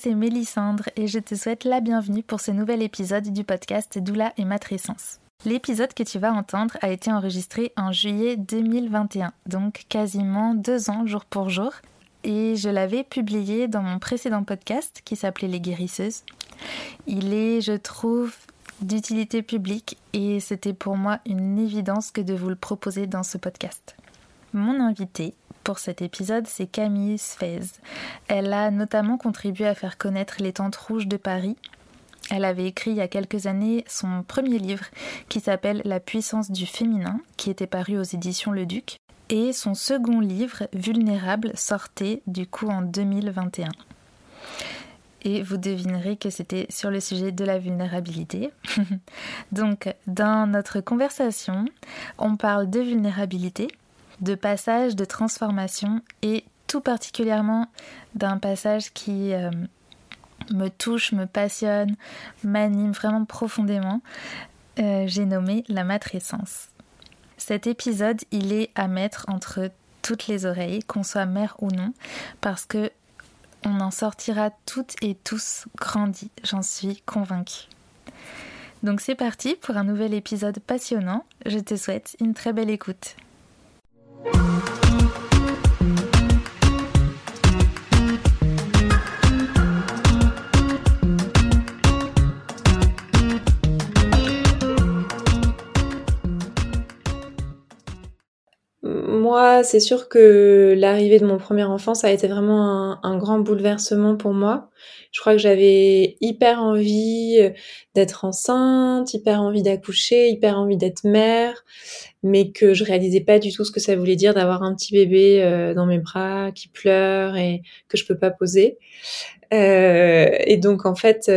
c'est Mélissandre et je te souhaite la bienvenue pour ce nouvel épisode du podcast Doula et Matrescence. L'épisode que tu vas entendre a été enregistré en juillet 2021, donc quasiment deux ans jour pour jour, et je l'avais publié dans mon précédent podcast qui s'appelait Les Guérisseuses. Il est, je trouve, d'utilité publique et c'était pour moi une évidence que de vous le proposer dans ce podcast. Mon invité pour cet épisode, c'est Camille Sfez. Elle a notamment contribué à faire connaître les Tentes Rouges de Paris. Elle avait écrit il y a quelques années son premier livre qui s'appelle La puissance du féminin, qui était paru aux éditions Le Duc. Et son second livre, Vulnérable, sortait du coup en 2021 et vous devinerez que c'était sur le sujet de la vulnérabilité. Donc, dans notre conversation, on parle de vulnérabilité, de passage, de transformation et tout particulièrement d'un passage qui euh, me touche, me passionne, m'anime vraiment profondément. Euh, j'ai nommé la matrescence. Cet épisode, il est à mettre entre toutes les oreilles, qu'on soit mère ou non, parce que on en sortira toutes et tous grandis, j'en suis convaincue. Donc c'est parti pour un nouvel épisode passionnant. Je te souhaite une très belle écoute. Moi, c'est sûr que l'arrivée de mon premier enfant, ça a été vraiment un, grand bouleversement pour moi. Je crois que j'avais hyper envie euh, d'être enceinte, hyper envie d'accoucher, hyper envie d'être mère, mais que je réalisais pas du tout ce que ça voulait dire d'avoir un petit bébé euh, dans mes bras qui pleure et que je peux pas poser. Euh, et donc en fait,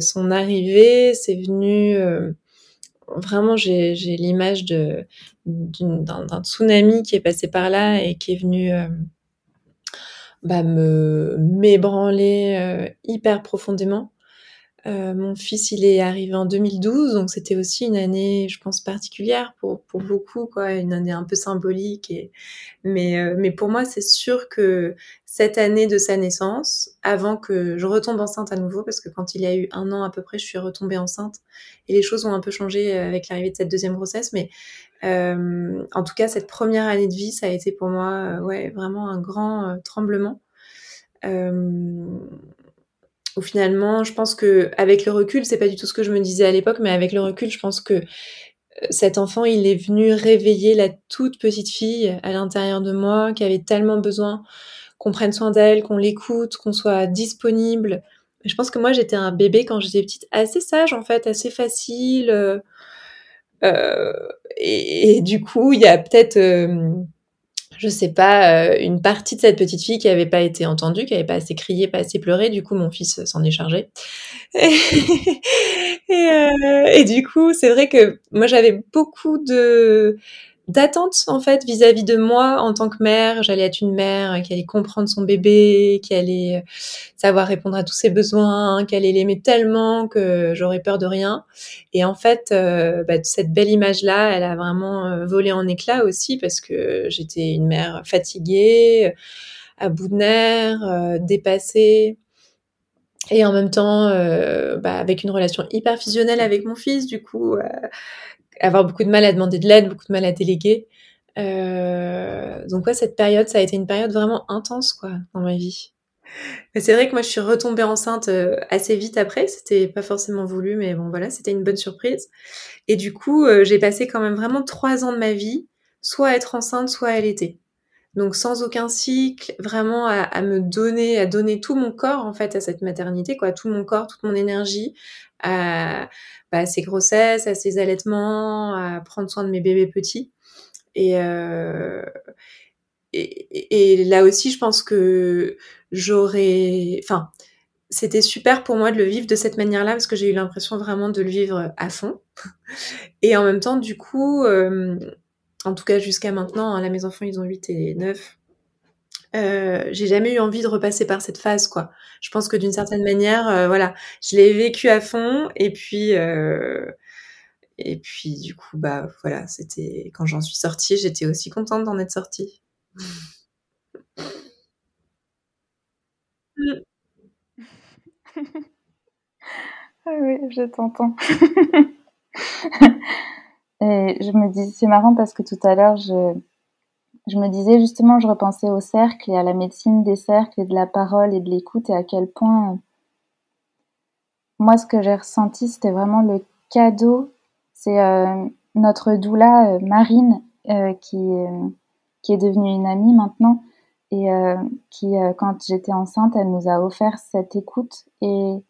son arrivée, c'est venu vraiment j'ai l'image d'un tsunami qui est passé par là et qui est venu euh, bah, me m'ébranler euh, hyper profondément. Euh, mon fils, il est arrivé en 2012, donc c'était aussi une année, je pense, particulière pour, pour beaucoup, quoi, une année un peu symbolique. Et... Mais, mais pour moi, c'est sûr que cette année de sa naissance, avant que je retombe enceinte à nouveau, parce que quand il y a eu un an à peu près, je suis retombée enceinte et les choses ont un peu changé euh, avec l'arrivée de cette deuxième grossesse. Mais euh, en tout cas, cette première année de vie, ça a été pour moi, euh, ouais, vraiment un grand tremblement. Où finalement, je pense que avec le recul, c'est pas du tout ce que je me disais à l'époque, mais avec le recul, je pense que cet enfant, il est venu réveiller la toute petite fille à l'intérieur de moi qui avait tellement besoin qu'on prenne soin d'elle, qu'on l'écoute, qu'on soit disponible. Je pense que moi j'étais un bébé quand j'étais petite, assez sage en fait, assez facile. Euh, euh, et, du coup, il y a peut-être, euh, je sais pas, une partie de cette petite fille qui n'avait pas été entendue, qui n'avait pas assez crié, pas assez pleuré. Du coup, mon fils s'en est chargé. et, du coup, c'est vrai que moi j'avais beaucoup de d'attente en fait vis-à-vis de moi en tant que mère. J'allais être une mère qui allait comprendre son bébé, qui allait euh, savoir répondre à tous ses besoins, qui allait l'aimer tellement que j'aurais peur de rien. Et en fait, euh, bah, cette belle image-là, elle a vraiment euh, volé en éclats aussi parce que j'étais une mère fatiguée, à bout de nerfs, dépassée. Et en même temps, bah, avec une relation hyper fusionnelle avec mon fils, du coup, avoir beaucoup de mal à demander de l'aide, beaucoup de mal à déléguer. Euh, donc ouais, cette période, ça a été une période vraiment intense quoi dans ma vie. Mais c'est vrai que moi je suis retombée enceinte euh, assez vite après, c'était pas forcément voulu, mais bon voilà, c'était une bonne surprise. Et du coup, euh, j'ai passé quand même vraiment trois ans de ma vie, soit à être enceinte, soit à allaiter. Donc sans aucun cycle, vraiment à, à, me donner, à donner tout mon corps en fait à cette maternité, quoi, tout mon corps, toute mon énergie, à, bah, à ces grossesses, à ces allaitements, à prendre soin de mes bébés petits. Et, euh, et, là aussi, je pense que j'aurais, enfin, c'était super pour moi de le vivre de cette manière-là parce que j'ai eu l'impression vraiment de le vivre à fond. Et en même temps, du coup, euh, en tout cas jusqu'à maintenant, hein, là mes enfants ils ont 8 et 9, euh, j'ai jamais eu envie de repasser par cette phase, quoi. Je pense que d'une certaine manière, euh, voilà, je l'ai vécu à fond, et puis, euh, et puis du coup, bah voilà, c'était quand j'en suis sortie, j'étais aussi contente d'en être sortie. Ah oui, je t'entends. et je me dis, c'est marrant parce que tout à l'heure, je, je me disais justement, je repensais au cercle et à la médecine des cercles et de la parole et de l'écoute et à quel point, moi, ce que j'ai ressenti, c'était vraiment le cadeau. C'est euh, notre doula euh, Marine euh, qui, qui est devenue une amie maintenant et qui, quand j'étais enceinte, elle nous a offert cette écoute et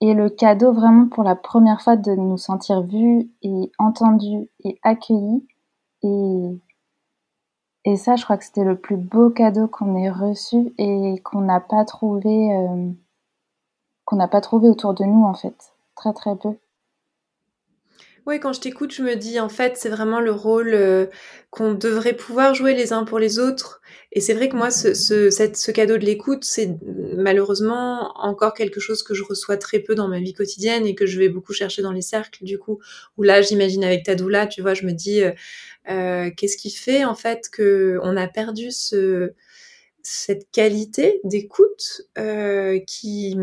et le cadeau vraiment pour la première fois de nous sentir vus et entendus et accueillis. Et, et ça, je crois que c'était le plus beau cadeau qu'on ait reçu et qu'on n'a pas trouvé, euh, qu'on n'a pas trouvé autour de nous en fait, très très peu. Quand je t'écoute, je me dis en fait, c'est vraiment le rôle euh, qu'on devrait pouvoir jouer les uns pour les autres. Et c'est vrai que moi, ce, cadeau de l'écoute, c'est malheureusement encore quelque chose que je reçois très peu dans ma vie quotidienne et que je vais beaucoup chercher dans les cercles, du coup. Où là, j'imagine avec ta doula, tu vois, je me dis, euh, euh qu'est-ce qui fait en fait que on a perdu ce, cette qualité d'écoute qui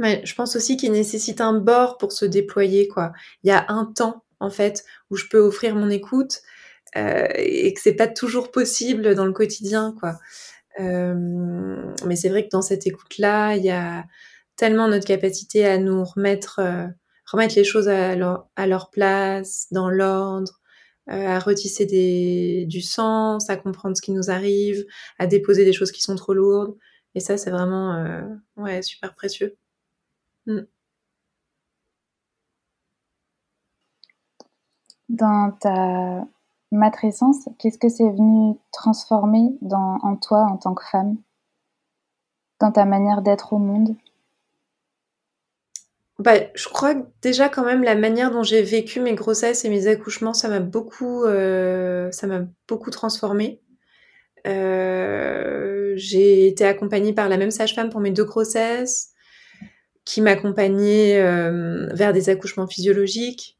je pense aussi qu'il nécessite un bord pour se déployer, quoi. Il y a un temps, en fait, où je peux offrir mon écoute euh, et que c'est pas toujours possible dans le quotidien, quoi. Euh, mais c'est vrai que dans cette écoute-là, il y a tellement notre capacité à nous remettre, euh, remettre les choses à leur, place, dans l'ordre, euh, à retisser du sens, à comprendre ce qui nous arrive, à déposer des choses qui sont trop lourdes. Et ça, c'est vraiment euh, ouais, super précieux. Mm. Dans ta matrescence, qu'est-ce que c'est venu transformer en toi en tant que femme? Dans ta manière d'être au monde? Bah, je crois que déjà quand même la manière dont j'ai vécu mes grossesses et mes accouchements, ça m'a beaucoup, euh, beaucoup transformée. Euh, j'ai été accompagnée par la même sage-femme pour mes deux grossesses qui m'accompagnait euh, vers des accouchements physiologiques.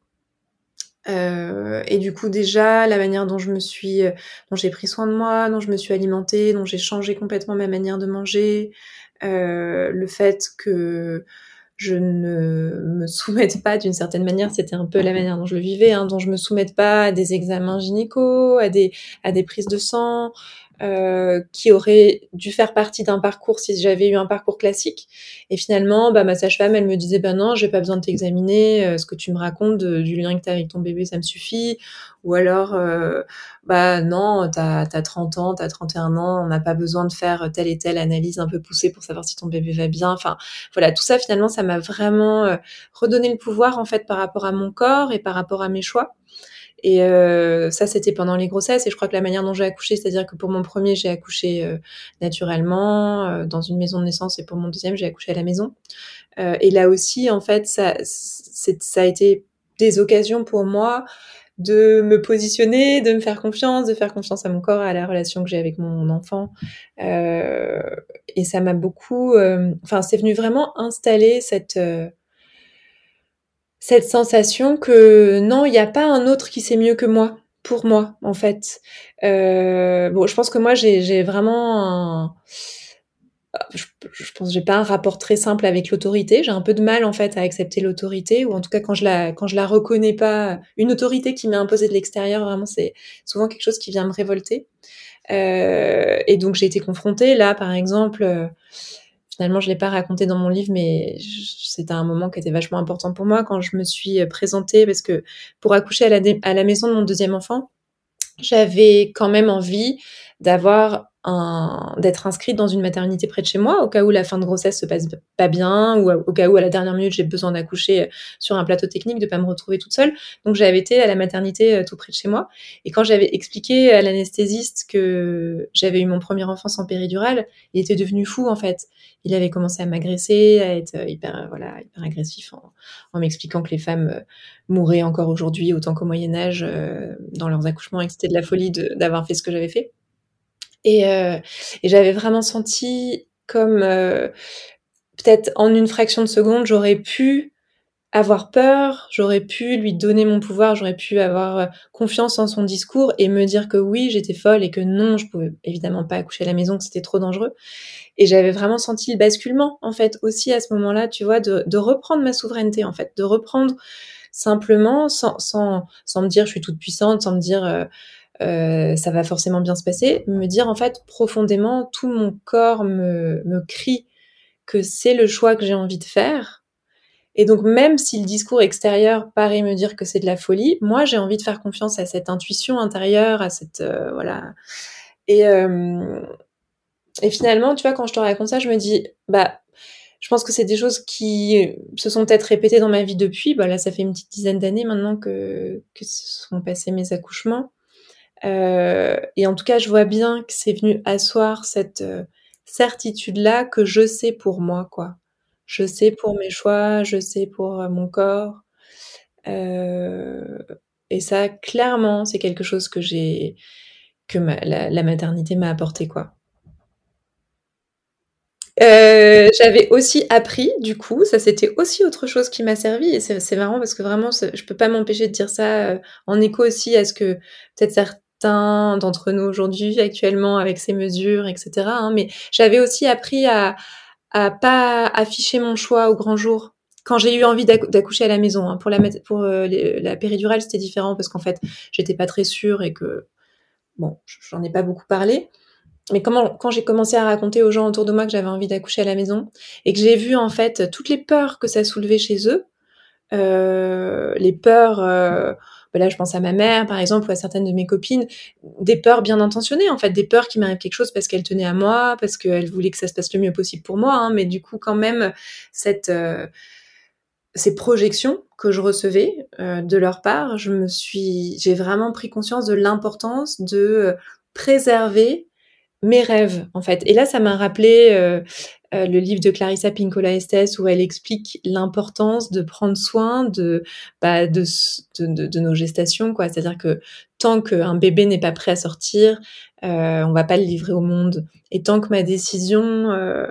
Euh, et du coup déjà la manière dont je me suis, euh, dont j'ai pris soin de moi, dont je me suis alimentée, dont j'ai changé complètement ma manière de manger, le fait que je ne me soumette pas d'une certaine manière, c'était un peu la manière dont je le vivais, hein, dont je me soumette pas à des examens gynéco, à des à des prises de sang, euh, qui aurait dû faire partie d'un parcours si j'avais eu un parcours classique. Et finalement, bah, ma sage-femme, elle me disait, ben non, j'ai pas besoin de t'examiner, euh, ce que tu me racontes du lien que tu as avec ton bébé, ça me suffit. Ou alors, euh, bah non, t'as as 30 ans, t'as 31 ans, on n'a pas besoin de faire telle et telle analyse un peu poussée pour savoir si ton bébé va bien. Enfin, voilà, tout ça, finalement, ça m'a vraiment redonné le pouvoir, en fait, par rapport à mon corps et par rapport à mes choix. Et euh, ça, c'était pendant les grossesses. Et je crois que la manière dont j'ai accouché, c'est-à-dire que pour mon premier, j'ai accouché euh, naturellement euh, dans une maison de naissance, et pour mon deuxième, j'ai accouché à la maison. Euh, et là aussi, en fait, ça, ça a été des occasions pour moi de me positionner, de me faire confiance, de faire confiance à mon corps, à la relation que j'ai avec mon enfant. Euh, et ça m'a beaucoup, enfin, c'est venu vraiment installer cette cette sensation que non, il n'y a pas un autre qui sait mieux que moi, pour moi, en fait. Euh, bon, je pense que moi, j'ai vraiment un... Je, je pense j'ai pas un rapport très simple avec l'autorité. J'ai un peu de mal en fait à accepter l'autorité, ou en tout cas quand je la quand je la reconnais pas, une autorité qui m'est imposée de l'extérieur, vraiment c'est souvent quelque chose qui vient me révolter. Euh, et donc j'ai été confrontée là, par exemple finalement, je l'ai pas raconté dans mon livre, mais c'était un moment qui était vachement important pour moi quand je me suis euh, présentée, parce que pour accoucher à la, à la maison de mon deuxième enfant, j'avais quand même envie d'avoir d'être inscrite dans une maternité près de chez moi au cas où la fin de grossesse se passe pas bien ou au cas où à la dernière minute j'ai besoin d'accoucher euh, sur un plateau technique de pas me retrouver toute seule. Donc j'avais été à la maternité euh, tout près de chez moi. Et quand j'avais expliqué à l'anesthésiste que j'avais eu mon premier enfant sans péridurale il était devenu fou en fait. Il avait commencé à m'agresser à être euh, hyper voilà hyper agressif en, en m'expliquant que les femmes mouraient encore aujourd'hui autant qu'au Moyen Âge dans leurs accouchements et que c'était de la folie d'avoir fait ce que j'avais fait et, euh, et j'avais vraiment senti comme euh, peut-être en une fraction de seconde, j'aurais pu avoir peur, j'aurais pu lui donner mon pouvoir, j'aurais pu avoir euh, confiance en son discours et me dire que oui, j'étais folle et que non, je pouvais évidemment pas accoucher à la maison, que c'était trop dangereux. Et j'avais vraiment senti le basculement, en fait, aussi à ce moment-là, tu vois, de, de, reprendre ma souveraineté, en fait, de reprendre simplement, sans, sans, sans me dire je suis toute puissante, sans me dire euh, euh, ça va forcément bien se passer, me dire en fait profondément, tout mon corps me, me crie que c'est le choix que j'ai envie de faire et donc même si le discours extérieur paraît me dire que c'est de la folie, moi j'ai envie de faire confiance à cette intuition intérieure, à cette euh, voilà. Et euh, et finalement, tu vois, quand je te raconte ça, je me dis bah je pense que c'est des choses qui se sont peut-être répétées dans ma vie depuis. Bah là, ça fait une petite dizaine d'années maintenant que que se sont passés mes accouchements. Euh, et en tout cas, je vois bien que c'est venu asseoir cette euh, certitude là que je sais pour moi, quoi je sais pour mes choix, je sais pour euh, mon corps. Et ça, clairement, c'est quelque chose que j'ai, que la, maternité m'a apporté, quoi. J'avais aussi appris, du coup, ça c'était aussi autre chose qui m'a servi, et c'est marrant parce que vraiment, je peux pas m'empêcher de dire ça en écho aussi à ce que peut-être certains d'entre nous aujourd'hui, actuellement, avec ces mesures, etc. Hein, mais j'avais aussi appris à, pas afficher mon choix au grand jour. Quand j'ai eu envie d'accoucher à la maison, hein. pour la pour euh, la péridurale c'était différent parce qu'en fait j'étais pas très sûre et que bon j'en ai pas beaucoup parlé. Mais comment, quand j'ai commencé à raconter aux gens autour de moi que j'avais envie d'accoucher à la maison et que j'ai vu en fait toutes les peurs que ça soulevait chez eux, euh, les peurs, euh, là je pense à ma mère par exemple ou à certaines de mes copines, des peurs bien intentionnées en fait, des peurs qui m'arrivent quelque chose parce qu'elles tenaient à moi, parce qu'elles voulaient que ça se passe le mieux possible pour moi, hein, mais du coup quand même cette euh, ces projections que je recevais euh, de leur part, je me suis, j'ai vraiment pris conscience de l'importance de euh, préserver mes rêves en fait. Et là, ça m'a rappelé euh, le livre de Clarissa Pinkola Estes où elle explique l'importance de prendre soin de, bah, de, nos gestations, quoi. C'est-à-dire que tant qu'un bébé n'est pas prêt à sortir, euh, on va pas le livrer au monde. Et tant que ma décision, euh,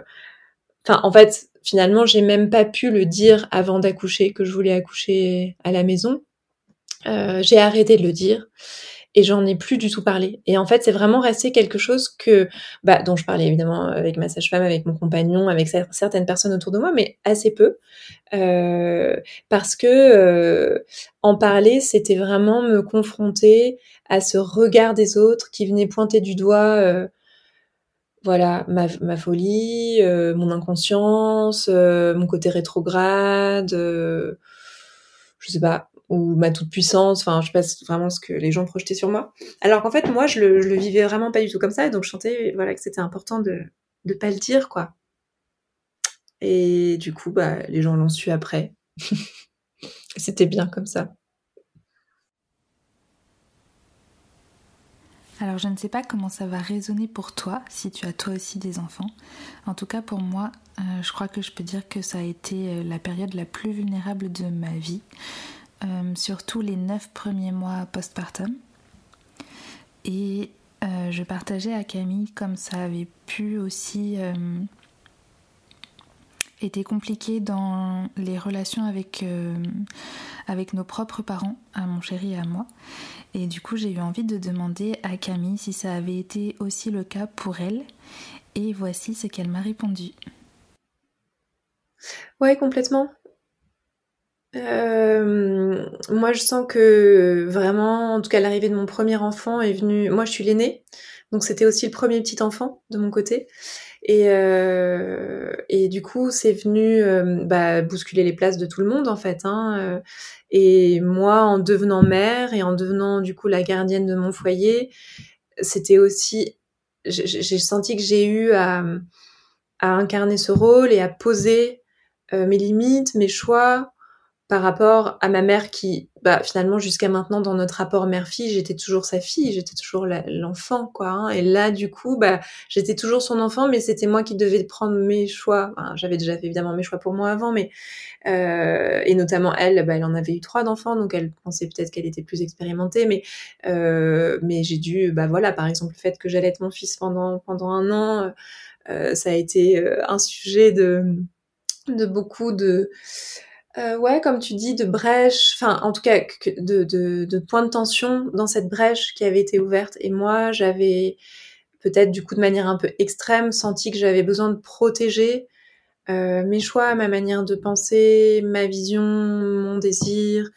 enfin, en fait, finalement, j'ai même pas pu le dire avant d'accoucher que je voulais accoucher à la maison. Euh, j'ai arrêté de le dire et j'en ai plus du tout parlé. Et en fait, c'est vraiment resté quelque chose que, bah, dont je parlais évidemment avec ma sage-femme, avec mon compagnon, avec certaines personnes autour de moi, mais assez peu, euh, parce que euh, en parler, c'était vraiment me confronter à ce regard des autres qui venait pointer du doigt. Euh, voilà ma, ma folie, euh, mon inconscience, euh, mon côté rétrograde, je sais pas, ou ma toute puissance, enfin je sais pas vraiment ce que les gens projetaient sur moi. Alors qu'en fait moi je le, le, vivais vraiment pas du tout comme ça, et donc je sentais voilà que c'était important de de pas le dire quoi. Et du coup bah les gens l'ont su après. c'était bien comme ça. Alors je ne sais pas comment ça va résonner pour toi si tu as toi aussi des enfants. En tout cas pour moi, euh, je crois que je peux dire que ça a été euh, la période la plus vulnérable de ma vie. Euh, surtout les neuf premiers mois postpartum. Et euh, je partageais à Camille comme ça avait pu aussi euh, été compliqué dans les relations avec, avec nos propres parents, à mon chéri et à moi. Et du coup, j'ai eu envie de demander à Camille si ça avait été aussi le cas pour elle. Et voici ce qu'elle m'a répondu. Ouais, complètement. Euh, moi, je sens que vraiment, en tout cas, l'arrivée de mon premier enfant est venue. Moi, je suis l'aînée, donc c'était aussi le premier petit enfant de mon côté. Et, euh, et du coup, c'est venu euh, bah, bousculer les places de tout le monde, en fait. Hein, euh. et moi, en devenant mère et en devenant du coup la gardienne de mon foyer, c'était aussi. J'ai senti que j'ai eu à, à incarner ce rôle et à poser mes limites, mes choix, par rapport à ma mère qui, bah, finalement, jusqu'à maintenant, dans notre rapport mère-fille, j'étais toujours sa fille, j'étais toujours l'enfant, quoi. Hein. Et là, du coup, bah, j'étais toujours son enfant, mais c'était moi qui devais prendre mes choix. J'avais déjà fait évidemment mes choix pour moi avant, mais euh, et notamment elle, bah, elle en avait eu trois d'enfants, donc elle pensait peut-être qu'elle était plus expérimentée, mais euh, j'ai dû, bah voilà, par exemple, le fait que j'allais être mon fils pendant un an, euh, ça a été euh, un sujet de beaucoup de euh, ouais, comme tu dis, de brèche, enfin, en tout cas, de, de, de points de tension dans cette brèche qui avait été ouverte. Et moi, j'avais peut-être, du coup, de manière un peu extrême, senti que j'avais besoin de protéger euh, mes choix, ma manière de penser, ma vision, mon désir,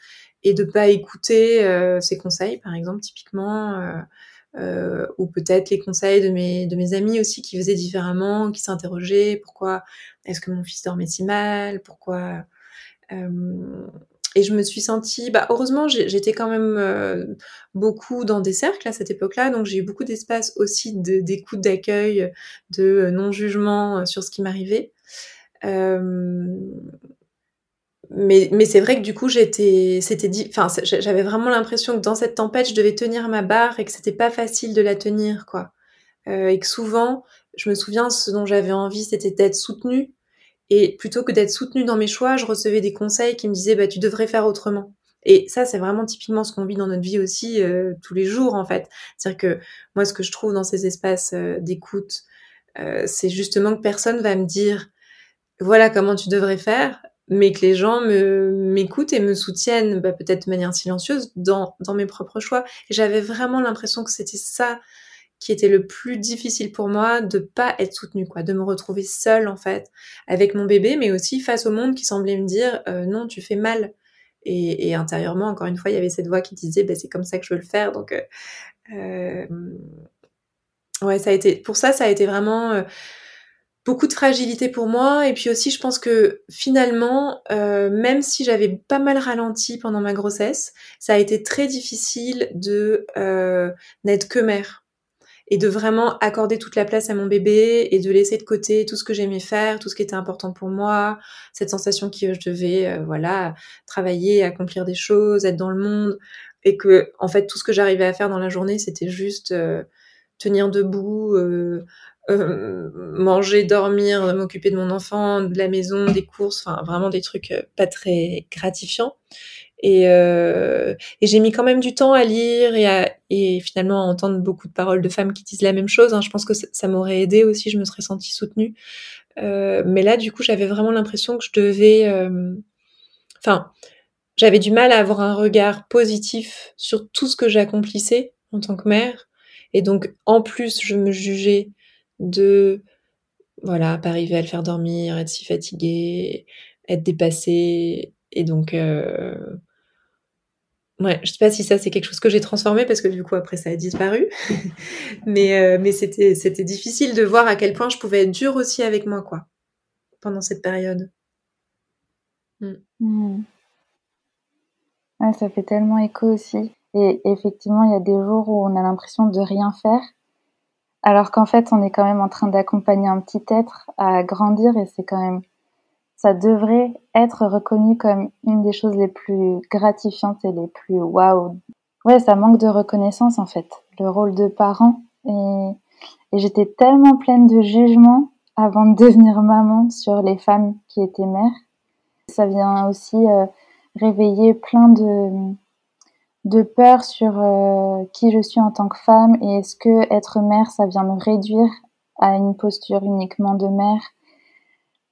et de pas écouter euh, ses conseils, par exemple, typiquement. Euh, euh, ou peut-être les conseils de mes, de mes amis aussi qui faisaient différemment, qui s'interrogeaient, pourquoi est-ce que mon fils dormait si mal, pourquoi... Et je me suis sentie, bah, heureusement, j'étais quand même beaucoup dans des cercles à cette époque-là, donc j'ai eu beaucoup d'espace aussi d'écoute, d'accueil, de non-jugement sur ce qui m'arrivait. Mais, c'est vrai que du coup, j'étais, c'était enfin, j'avais vraiment l'impression que dans cette tempête, je devais tenir ma barre et que c'était pas facile de la tenir, quoi. Et que souvent, je me souviens, ce dont j'avais envie, c'était d'être soutenue. Et plutôt que d'être soutenue dans mes choix, je recevais des conseils qui me disaient, bah, tu devrais faire autrement. Et ça, c'est vraiment typiquement ce qu'on vit dans notre vie aussi euh, tous les jours, en fait. C'est-à-dire que moi, ce que je trouve dans ces espaces euh, d'écoute, euh, c'est justement que personne va me dire, voilà comment tu devrais faire, mais que les gens m'écoutent et me soutiennent, bah, peut-être de manière silencieuse, dans, dans mes propres choix. Et j'avais vraiment l'impression que c'était ça qui était le plus difficile pour moi, de pas être soutenue, quoi, de me retrouver seule en fait, avec mon bébé, mais aussi face au monde qui semblait me dire euh, non, tu fais mal. Et, intérieurement, encore une fois, il y avait cette voix qui disait bah, c'est comme ça que je veux le faire. Donc, euh, euh, ouais, ça a été pour ça, ça a été vraiment beaucoup de fragilité pour moi. Et puis aussi, je pense que finalement, même si j'avais pas mal ralenti pendant ma grossesse, ça a été très difficile de n'être que mère et de vraiment accorder toute la place à mon bébé et de laisser de côté tout ce que j'aimais faire, tout ce qui était important pour moi, cette sensation que je devais, euh, voilà, travailler, accomplir des choses, être dans le monde, et que en fait tout ce que j'arrivais à faire dans la journée, c'était juste euh, tenir debout, euh, manger, dormir, m'occuper de mon enfant, de la maison, des courses, enfin vraiment des trucs pas très gratifiants. Et, euh, et j'ai mis quand même du temps à lire et, à, et finalement à entendre beaucoup de paroles de femmes qui disent la même chose. Hein. Je pense que ça, m'aurait aidé aussi, je me serais sentie soutenue. Euh, mais là, du coup, j'avais vraiment l'impression que je devais... Euh, enfin, j'avais du mal à avoir un regard positif sur tout ce que j'accomplissais en tant que mère. Et donc, en plus, je me jugeais de voilà, pas arriver à le faire dormir, être si fatiguée, être dépassée. Et donc, euh... ouais, je sais pas si ça c'est quelque chose que j'ai transformé parce que du coup après ça a disparu. mais euh, mais c'était c'était difficile de voir à quel point je pouvais être dure aussi avec moi quoi pendant cette période. Mm. Mm. Ouais, ça fait tellement écho aussi. Et effectivement, il y a des jours où on a l'impression de rien faire alors qu'en fait, on est quand même en train d'accompagner un petit être à grandir et c'est quand même, ça devrait être reconnu comme une des choses les plus gratifiantes et les plus waouh. Ouais, ça manque de reconnaissance en fait, le rôle de parent. Et, j'étais tellement pleine de jugement avant de devenir maman sur les femmes qui étaient mères. Ça vient aussi euh, réveiller plein de, de peur sur euh, qui je suis en tant que femme et est-ce que être mère, ça vient me réduire à une posture uniquement de mère?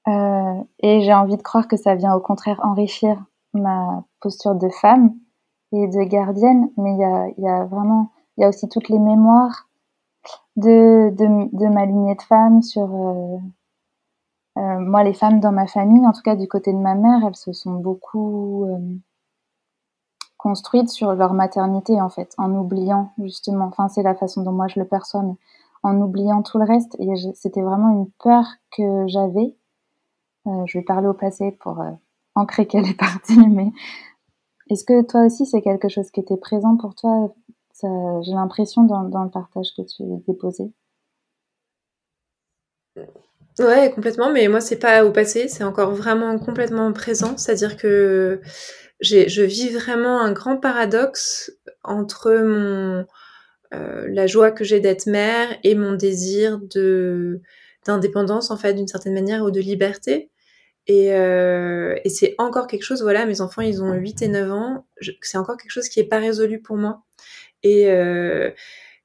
Euh, et j'ai envie de croire que ça vient au contraire enrichir ma posture de femme et de gardienne. Mais il y a, y a, vraiment, il y a aussi toutes les mémoires de, de, de ma lignée de femmes sur... Euh, euh, moi, les femmes dans ma famille, en tout cas du côté de ma mère, elles se sont beaucoup euh, construites sur leur maternité en fait, en oubliant justement, enfin c'est la façon dont moi je le perçois, mais en oubliant tout le reste. Et c'était vraiment une peur que j'avais. Euh, je vais parler au passé pour euh, ancrer qu'elle est partie, mais est-ce que toi aussi c'est quelque chose qui était présent pour toi? J'ai l'impression dans, le partage que tu déposais. Ouais, complètement, mais moi c'est pas au passé, c'est encore vraiment complètement présent, c'est-à-dire que je vis vraiment un grand paradoxe entre euh, la joie que j'ai d'être mère et mon désir d'indépendance en fait d'une certaine manière ou de liberté et, euh, et c'est encore quelque chose voilà mes enfants ils ont 8 et 9 ans. C'est encore quelque chose qui est pas résolu pour moi. Et euh,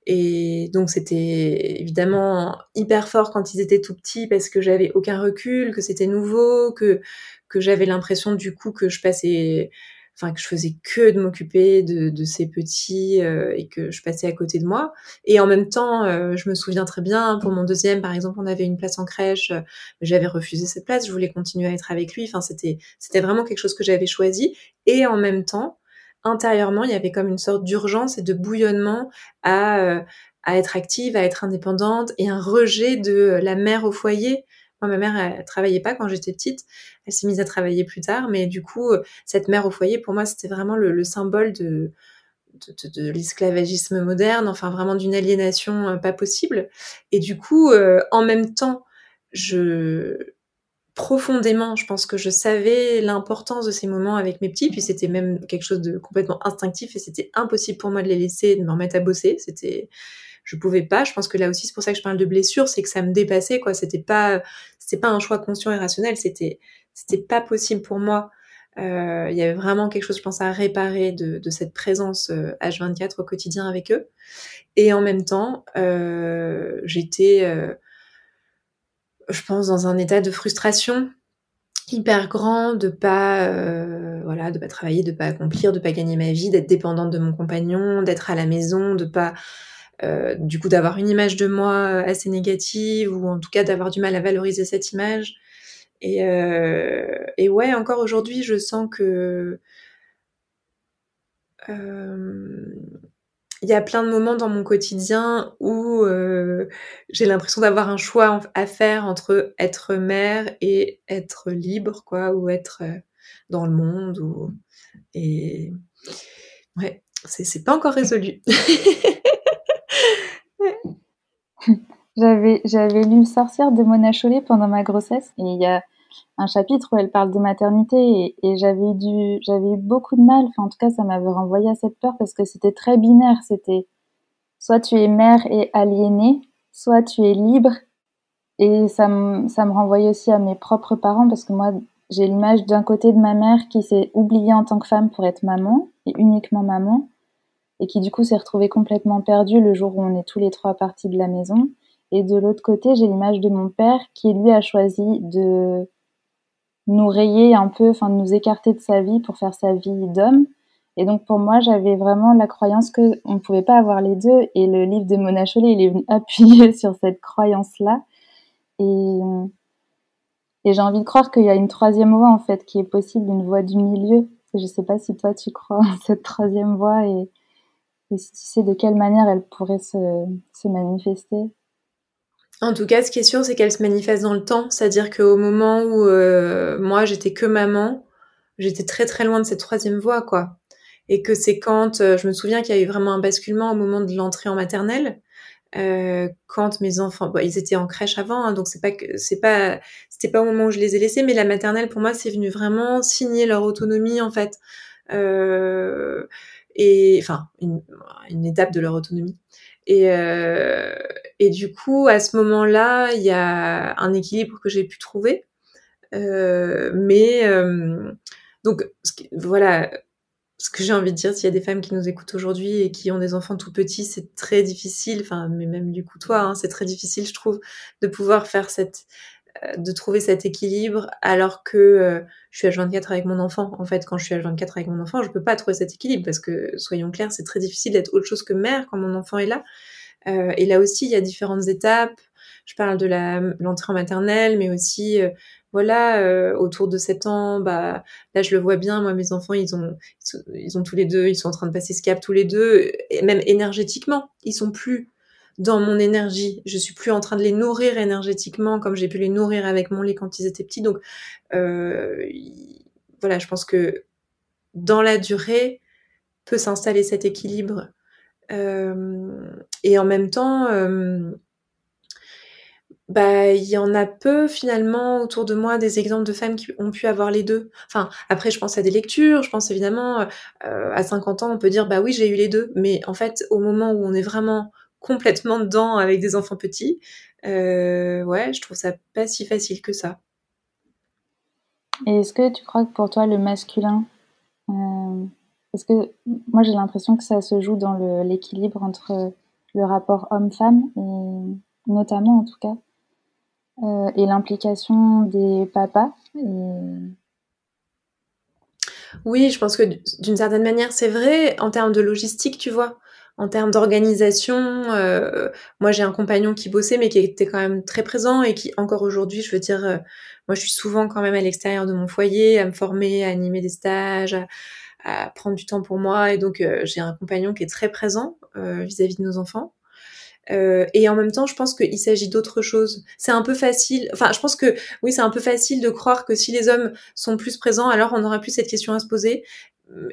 Et donc c'était évidemment hyper fort quand ils étaient tout petits parce que j'avais aucun recul, que c'était nouveau, que que j'avais l'impression du coup que je passais enfin que je faisais que de m'occuper de, de, ces petits euh, et que je passais à côté de moi. Et en même temps, euh, je me souviens très bien, pour mon deuxième, par exemple, on avait une place en crèche, euh, j'avais refusé cette place, je voulais continuer à être avec lui. Enfin, c'était c'était vraiment quelque chose que j'avais choisi. Et en même temps, intérieurement, il y avait comme une sorte d'urgence et de bouillonnement à à être active, à être indépendante et un rejet de la mère au foyer moi, ma mère, elle, travaillait pas quand j'étais petite. Elle s'est mise à travailler plus tard. Mais du coup, euh, cette mère au foyer, pour moi, c'était vraiment le, symbole de, l'esclavagisme moderne, enfin vraiment d'une aliénation euh, pas possible. Et du coup, euh, en même temps, je profondément, je pense que je savais l'importance de ces moments avec mes petits, puis c'était même quelque chose de complètement instinctif et c'était impossible pour moi de les laisser, de me remettre à bosser. C'était je pouvais pas. Je pense que là aussi, c'est pour ça que je parle de blessure, c'est que ça me dépassait, quoi. C'était pas, c'était pas un choix conscient et rationnel, c'était, c'était pas possible pour moi. Euh, il y avait vraiment quelque chose, je pense, à réparer de, cette présence H24 euh, au quotidien avec eux. Et en même temps, euh, j'étais, je pense, dans un état de frustration hyper grand de pas voilà de pas travailler de pas accomplir de pas gagner ma vie d'être dépendante de mon compagnon d'être à la maison de pas euh, du coup d'avoir une image de moi euh, assez négative ou en tout cas d'avoir du mal à valoriser cette image. Et, euh, ouais, encore aujourd'hui, je sens que il y a plein de moments dans mon quotidien où j'ai l'impression d'avoir un choix à faire entre être mère et être libre, quoi, ou être dans le monde. Ou... Et ouais, c'est pas encore résolu. j'avais, j'avais lu Sorcière de Mona Chollet pendant ma grossesse et il y a un chapitre où elle parle de maternité et, j'avais, j'avais eu beaucoup de mal, enfin en tout cas ça m'avait renvoyé à cette peur parce que c'était très binaire, c'était soit tu es mère et aliénée, soit tu es libre. Et ça me, ça me renvoyait aussi à mes propres parents parce que moi j'ai l'image d'un côté de ma mère qui s'est oubliée en tant que femme pour être maman et uniquement maman et qui du coup s'est retrouvé complètement perdu le jour où on est tous les trois partis de la maison. Et de l'autre côté, j'ai l'image de mon père qui lui a choisi de nous rayer un peu, enfin de nous écarter de sa vie pour faire sa vie d'homme. Et donc pour moi, j'avais vraiment la croyance que on ne pouvait pas avoir les deux. Et le livre de Mona Chollet, il est venu appuyer sur cette croyance-là. Et, j'ai envie de croire qu'il y a une troisième voie en fait qui est possible, une voie du milieu. Je ne sais pas si toi tu crois en cette troisième voie et, et si tu sais de quelle manière elle pourrait se, se manifester en tout cas, ce qui est sûr, c'est qu'elle se manifeste dans le temps. C'est-à-dire qu'au moment où euh, moi, j'étais que maman, j'étais très très loin de cette troisième voie, quoi. Et que c'est quand, euh, je me souviens qu'il y a eu vraiment un basculement au moment de l'entrée en maternelle, euh, quand mes enfants, bon, ils étaient en crèche avant, hein, donc c'est pas c'est pas, c'était pas au moment où je les ai laissés, mais la maternelle pour moi, c'est venu vraiment signer leur autonomie en fait. Euh, et enfin une, étape de leur autonomie. Et, euh, et du coup, à ce moment-là, il y a un équilibre que j'ai pu trouver. Euh, mais euh, donc voilà, ce que j'ai envie de dire, s'il y a des femmes qui nous écoutent aujourd'hui et qui ont des enfants tout petits, c'est très difficile. Enfin, mais même du coup toi, hein, c'est très difficile, je trouve, de pouvoir faire cette de trouver cet équilibre alors que euh, je suis à 24 avec mon enfant. En fait, quand je suis à 24 avec mon enfant, je peux pas trouver cet équilibre parce que, soyons clairs, c'est très difficile d'être autre chose que mère quand mon enfant est là. Euh, et là aussi, il y a différentes étapes. Je parle de l'entrée en maternelle, mais aussi voilà autour de 7 ans bah là je le vois bien moi mes enfants ils ont ils ont tous les deux ils sont en train de passer ce cap tous les deux et même énergétiquement ils sont plus dans mon énergie. Je suis plus en train de les nourrir énergétiquement comme j'ai pu les nourrir avec mon lait quand ils étaient petits. Donc euh, voilà, je pense que dans la durée peut s'installer cet équilibre. Euh, et en même temps, euh, bah il y en a peu finalement autour de moi des exemples de femmes qui ont pu avoir les deux. Enfin après je pense à des lectures, je pense évidemment à 50 ans on peut dire bah oui j'ai eu les deux, mais en fait au moment où on est vraiment complètement dedans avec des enfants petits. Euh, ouais, je trouve ça pas si facile que ça. Et est-ce que tu crois que pour toi, le masculin, euh, est-ce que moi j'ai l'impression que ça se joue dans l'équilibre entre le rapport homme-femme, et notamment en tout cas, euh, et l'implication des papas. Oui, je pense que d'une certaine manière, c'est vrai en termes de logistique, tu vois. En termes d'organisation, euh, moi j'ai un compagnon qui bossait mais qui était quand même très présent et qui encore aujourd'hui, je veux dire, euh, moi je suis souvent quand même à l'extérieur de mon foyer, à me former, à animer des stages, à, prendre du temps pour moi et donc euh, j'ai un compagnon qui est très présent vis-à-vis de nos enfants. Et en même temps, je pense qu'il s'agit d'autre chose. C'est un peu facile. Enfin, je pense que oui, c'est un peu facile de croire que si les hommes sont plus présents, alors on n'aura plus cette question à se poser.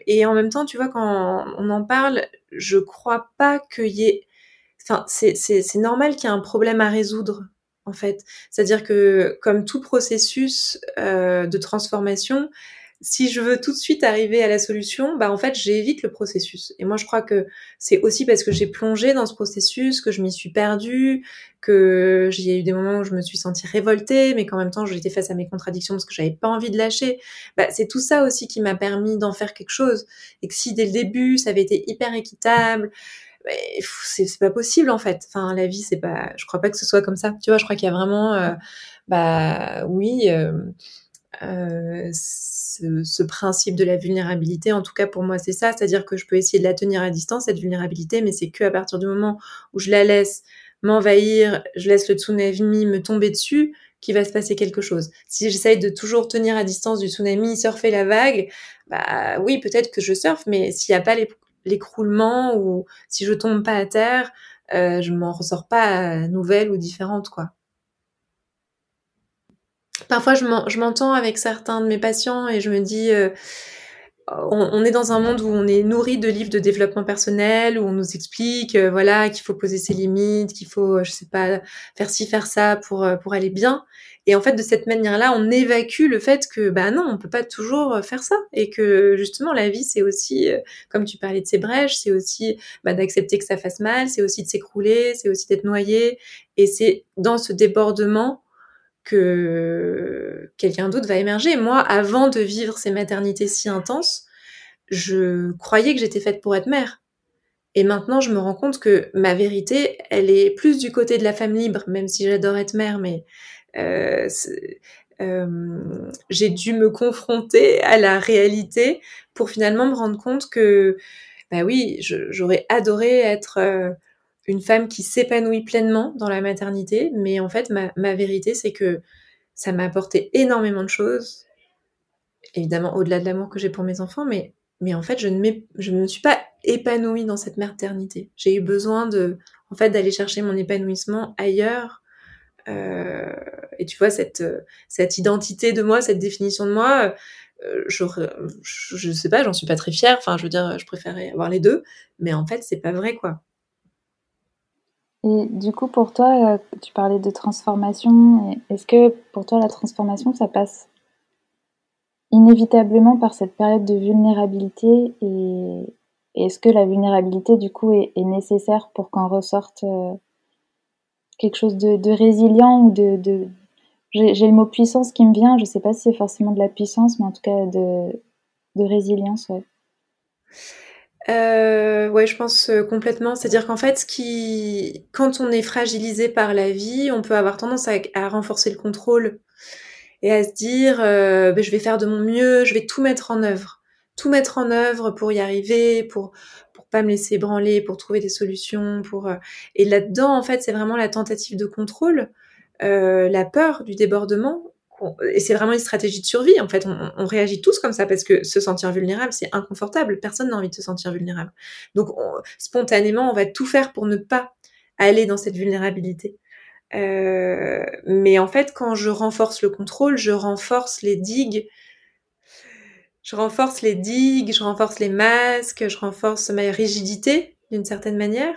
Et en même temps, tu vois, quand on en parle, je crois pas qu'il y ait. Enfin, c'est normal qu'il y ait un problème à résoudre, en fait. C'est-à-dire que, comme tout processus euh, de transformation, si je veux tout de suite arriver à la solution, bah en fait j'évite le processus. Et moi je crois que c'est aussi parce que j'ai plongé dans ce processus, que je m'y suis perdue, que j'ai eu des moments où je me suis sentie révoltée, mais qu'en même temps j'étais face à mes contradictions parce que j'avais pas envie de lâcher. Bah, c'est tout ça aussi qui m'a permis d'en faire quelque chose. Et que si dès le début ça avait été hyper équitable, bah, c'est pas possible en fait. Enfin la vie c'est pas, je crois pas que ce soit comme ça. Tu vois, je crois qu'il y a vraiment, euh, bah oui. Euh, euh, ce, ce, principe de la vulnérabilité. En tout cas, pour moi, c'est ça. C'est-à-dire que je peux essayer de la tenir à distance, cette vulnérabilité, mais c'est que à partir du moment où je la laisse m'envahir, je laisse le tsunami me tomber dessus, qu'il va se passer quelque chose. Si j'essaye de toujours tenir à distance du tsunami, surfer la vague, bah oui, peut-être que je surfe, mais s'il n'y a pas l'écroulement ou si je tombe pas à terre, euh, je m'en ressors pas nouvelle ou différente, quoi. Parfois, je m'entends avec certains de mes patients et je me dis, euh, on, est dans un monde où on est nourri de livres de développement personnel, où on nous explique, euh, voilà, qu'il faut poser ses limites, qu'il faut, je sais pas, faire ci, faire ça pour euh, pour aller bien. Et en fait, de cette manière-là, on évacue le fait que, bah non, on peut pas toujours faire ça, et que justement, la vie, c'est aussi, comme tu parlais de ces brèches, c'est aussi bah, d'accepter que ça fasse mal, c'est aussi de s'écrouler, c'est aussi d'être noyé, et c'est dans ce débordement que quelqu'un d'autre va émerger. Moi, avant de vivre ces maternités si intenses, je croyais que j'étais faite pour être mère. Et maintenant, je me rends compte que ma vérité, elle est plus du côté de la femme libre, même si j'adore être mère, mais euh, euh, j'ai dû me confronter à la réalité pour finalement me rendre compte que, bah oui, j'aurais adoré être euh, une femme qui s'épanouit pleinement dans la maternité, mais en fait, ma, vérité, c'est que ça m'a apporté énormément de choses, évidemment au-delà de l'amour que j'ai pour mes enfants, mais, mais en fait, je ne, je ne me suis pas épanouie dans cette maternité. J'ai eu besoin de, en fait, d'aller chercher mon épanouissement ailleurs. Euh, et tu vois, cette, cette identité de moi, cette définition de moi, euh, je, je sais pas, j'en suis pas très fière. Enfin, je veux dire, je préférais avoir les deux, mais en fait, c'est pas vrai, quoi. Et du coup, pour toi, euh, tu parlais de transformation. Est-ce que pour toi, la transformation, ça passe inévitablement par cette période de vulnérabilité Et est-ce que la vulnérabilité, du coup, est, nécessaire pour qu'en ressorte euh, quelque chose de, résilient ou de... J'ai le mot puissance qui me vient. Je ne sais pas si c'est forcément de la puissance, mais en tout cas de, de résilience. Ouais. Euh, ouais, je pense euh, complètement. C'est-à-dire qu'en fait, ce qui, quand on est fragilisé par la vie, on peut avoir tendance à, renforcer le contrôle et à se dire, euh, ben, je vais faire de mon mieux, je vais tout mettre en œuvre, tout mettre en œuvre pour y arriver, pour pour pas me laisser branler, pour trouver des solutions, pour euh, et là-dedans, en fait, c'est vraiment la tentative de contrôle, euh, la peur du débordement et c'est vraiment une stratégie de survie. En fait, on, réagit tous comme ça parce que se sentir vulnérable, c'est inconfortable. Personne n'a envie de se sentir vulnérable. Donc, spontanément, on va tout faire pour ne pas aller dans cette vulnérabilité. Euh, mais en fait, quand je renforce le contrôle, je renforce les digues. Je renforce les digues, je renforce les masques, je renforce ma rigidité d'une certaine manière.